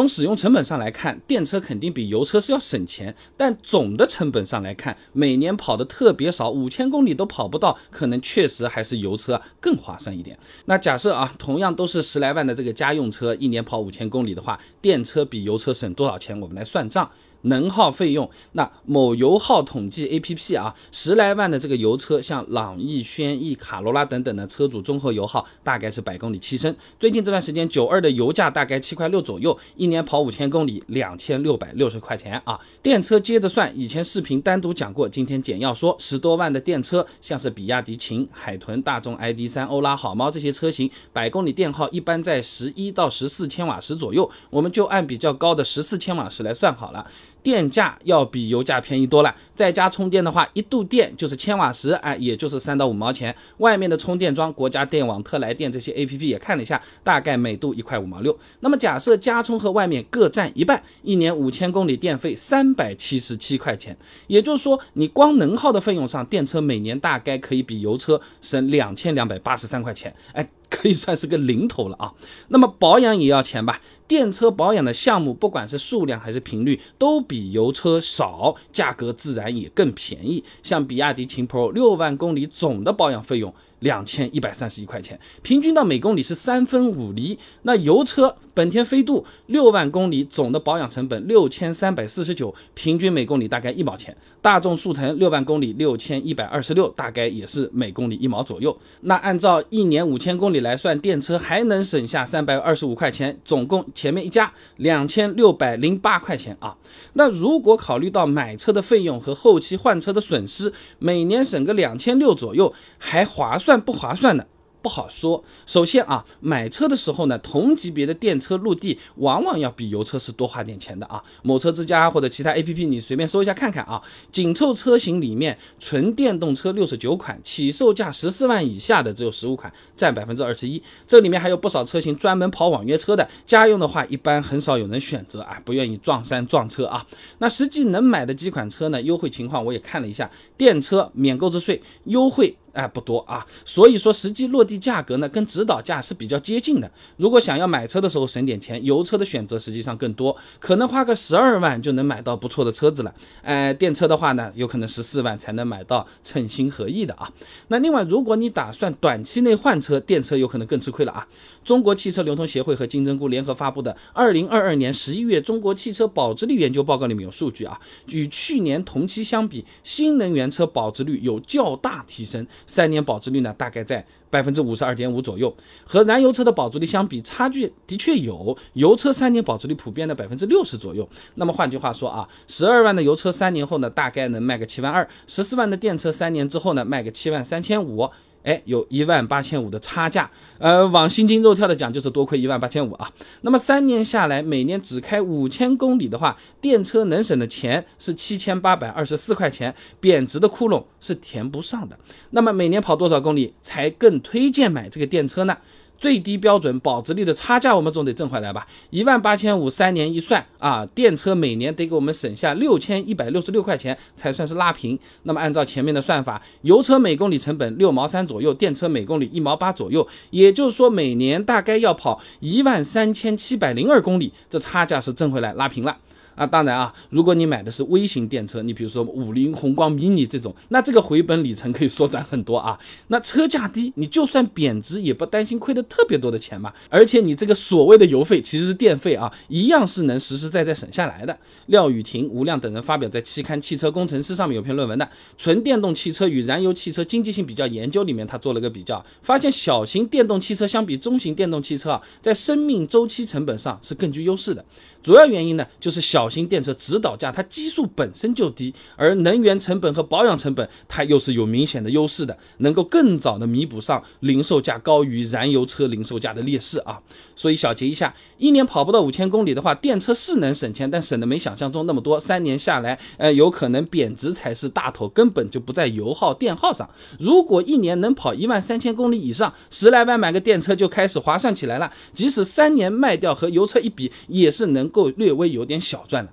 从使用成本上来看，电车肯定比油车是要省钱，但总的成本上来看，每年跑的特别少，五千公里都跑不到，可能确实还是油车更划算一点。那假设啊，同样都是十来万的这个家用车，一年跑五千公里的话，电车比油车省多少钱？我们来算账。能耗费用，那某油耗统计 A P P 啊，十来万的这个油车，像朗逸、轩逸、卡罗拉等等的车主综合油耗大概是百公里七升。最近这段时间，九二的油价大概七块六左右，一年跑五千公里，两千六百六十块钱啊。电车接着算，以前视频单独讲过，今天简要说，十多万的电车，像是比亚迪秦、海豚、大众 ID 三、欧拉、好猫这些车型，百公里电耗一般在十一到十四千瓦时左右，我们就按比较高的十四千瓦时来算好了。电价要比油价便宜多了，在家充电的话，一度电就是千瓦时，哎，也就是三到五毛钱。外面的充电桩，国家电网、特来电这些 A P P 也看了一下，大概每度一块五毛六。那么假设家充和外面各占一半，一年五千公里电费三百七十七块钱。也就是说，你光能耗的费用上，电车每年大概可以比油车省两千两百八十三块钱，哎。可以算是个零头了啊。那么保养也要钱吧？电车保养的项目，不管是数量还是频率，都比油车少，价格自然也更便宜。像比亚迪秦 Pro 六万公里总的保养费用。两千一百三十一块钱，平均到每公里是三分五厘。那油车本田飞度六万公里总的保养成本六千三百四十九，平均每公里大概一毛钱。大众速腾六万公里六千一百二十六，大概也是每公里一毛左右。那按照一年五千公里来算，电车还能省下三百二十五块钱，总共前面一加两千六百零八块钱啊。那如果考虑到买车的费用和后期换车的损失，每年省个两千六左右，还划算。算不划算的。不好说。首先啊，买车的时候呢，同级别的电车陆地往往要比油车是多花点钱的啊。某车之家或者其他 A P P，你随便搜一下看看啊。紧凑车型里面，纯电动车六十九款，起售价十四万以下的只有十五款，占百分之二十一。这里面还有不少车型专门跑网约车的，家用的话一般很少有人选择啊，不愿意撞山撞车啊。那实际能买的几款车呢？优惠情况我也看了一下，电车免购置税优惠。哎，不多啊，所以说实际落地价格呢，跟指导价是比较接近的。如果想要买车的时候省点钱，油车的选择实际上更多，可能花个十二万就能买到不错的车子了。哎，电车的话呢，有可能十四万才能买到称心合意的啊。那另外，如果你打算短期内换车，电车有可能更吃亏了啊。中国汽车流通协会和金针菇联合发布的二零二二年十一月中国汽车保值率研究报告里面有数据啊，与去年同期相比，新能源车保值率有较大提升。三年保值率呢，大概在百分之五十二点五左右，和燃油车的保值率相比，差距的确有。油车三年保值率普遍的百分之六十左右。那么换句话说啊，十二万的油车三年后呢，大概能卖个七万二；十四万的电车三年之后呢，卖个七万三千五。哎，有一万八千五的差价，呃，往心惊肉跳的讲，就是多亏一万八千五啊。那么三年下来，每年只开五千公里的话，电车能省的钱是七千八百二十四块钱，贬值的窟窿是填不上的。那么每年跑多少公里才更推荐买这个电车呢？最低标准保值率的差价，我们总得挣回来吧？一万八千五三年一算啊，电车每年得给我们省下六千一百六十六块钱才算是拉平。那么按照前面的算法，油车每公里成本六毛三左右，电车每公里一毛八左右，也就是说每年大概要跑一万三千七百零二公里，这差价是挣回来拉平了。啊，当然啊，如果你买的是微型电车，你比如说五菱宏光 mini 这种，那这个回本里程可以缩短很多啊。那车价低，你就算贬值也不担心亏的特别多的钱嘛。而且你这个所谓的油费其实是电费啊，一样是能实实在在省下来的。廖雨婷、吴亮等人发表在期刊《汽车工程师》上面有篇论文的《纯电动汽车与燃油汽车经济性比较研究》里面，他做了个比较，发现小型电动汽车相比中型电动汽车啊，在生命周期成本上是更具优势的。主要原因呢，就是小型电车指导价它基数本身就低，而能源成本和保养成本它又是有明显的优势的，能够更早的弥补上零售价高于燃油车零售价的劣势啊。所以小结一下，一年跑不到五千公里的话，电车是能省钱，但省的没想象中那么多。三年下来，呃，有可能贬值才是大头，根本就不在油耗电耗上。如果一年能跑一万三千公里以上，十来万买个电车就开始划算起来了。即使三年卖掉和油车一比，也是能。够略微有点小赚的。